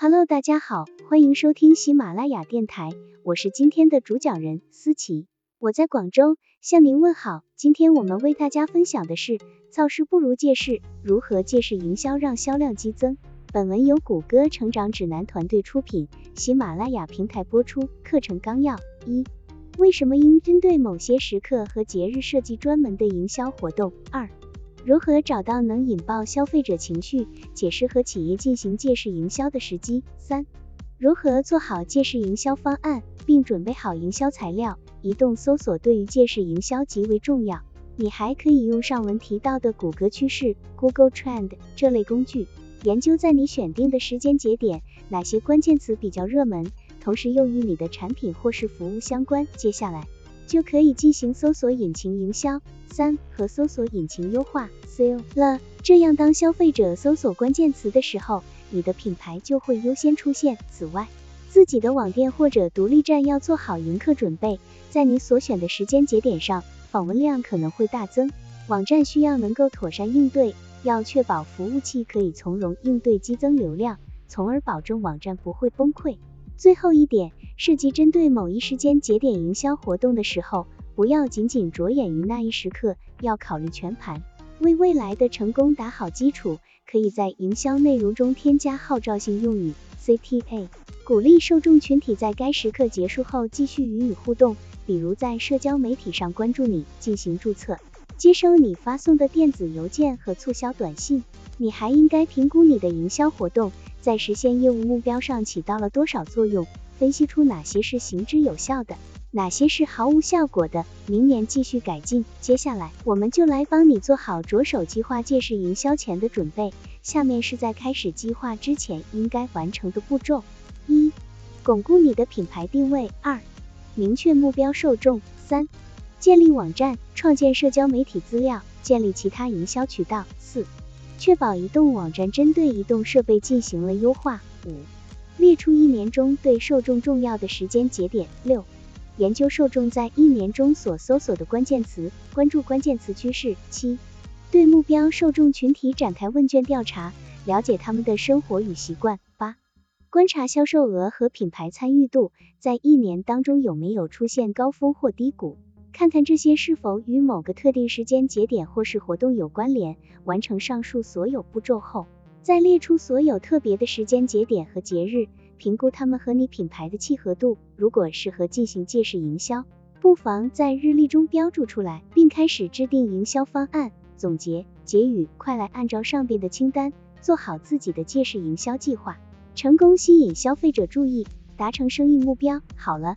Hello，大家好，欢迎收听喜马拉雅电台，我是今天的主讲人思琪，我在广州向您问好。今天我们为大家分享的是造势不如借势，如何借势营销让销量激增。本文由谷歌成长指南团队出品，喜马拉雅平台播出。课程纲要：一、为什么应针对某些时刻和节日设计专门的营销活动？二、如何找到能引爆消费者情绪且适合企业进行借势营销的时机？三、如何做好借势营销方案，并准备好营销材料？移动搜索对于借势营销极为重要，你还可以用上文提到的谷歌趋势 （Google Trend） 这类工具。研究在你选定的时间节点，哪些关键词比较热门，同时又与你的产品或是服务相关。接下来就可以进行搜索引擎营销三和搜索引擎优化 SEO 了。这样当消费者搜索关键词的时候，你的品牌就会优先出现。此外，自己的网店或者独立站要做好迎客准备，在你所选的时间节点上，访问量可能会大增，网站需要能够妥善应对。要确保服务器可以从容应对激增流量，从而保证网站不会崩溃。最后一点，设计针对某一时间节点营销活动的时候，不要仅仅着眼于那一时刻，要考虑全盘，为未来的成功打好基础。可以在营销内容中添加号召性用语 CTA，鼓励受众群体在该时刻结束后继续与你互动，比如在社交媒体上关注你，进行注册。接收你发送的电子邮件和促销短信，你还应该评估你的营销活动在实现业务目标上起到了多少作用，分析出哪些是行之有效的，哪些是毫无效果的，明年继续改进。接下来，我们就来帮你做好着手计划借势营销前的准备。下面是在开始计划之前应该完成的步骤：一、巩固你的品牌定位；二、明确目标受众；三。建立网站，创建社交媒体资料，建立其他营销渠道。四、确保移动网站针对移动设备进行了优化。五、列出一年中对受众重要的时间节点。六、研究受众在一年中所搜索的关键词，关注关键词趋势。七、对目标受众群体展开问卷调查，了解他们的生活与习惯。八、观察销售额和品牌参与度，在一年当中有没有出现高峰或低谷。看看这些是否与某个特定时间节点或是活动有关联。完成上述所有步骤后，再列出所有特别的时间节点和节日，评估它们和你品牌的契合度。如果适合进行借势营销，不妨在日历中标注出来，并开始制定营销方案。总结结语：快来按照上边的清单，做好自己的借势营销计划，成功吸引消费者注意，达成生意目标。好了。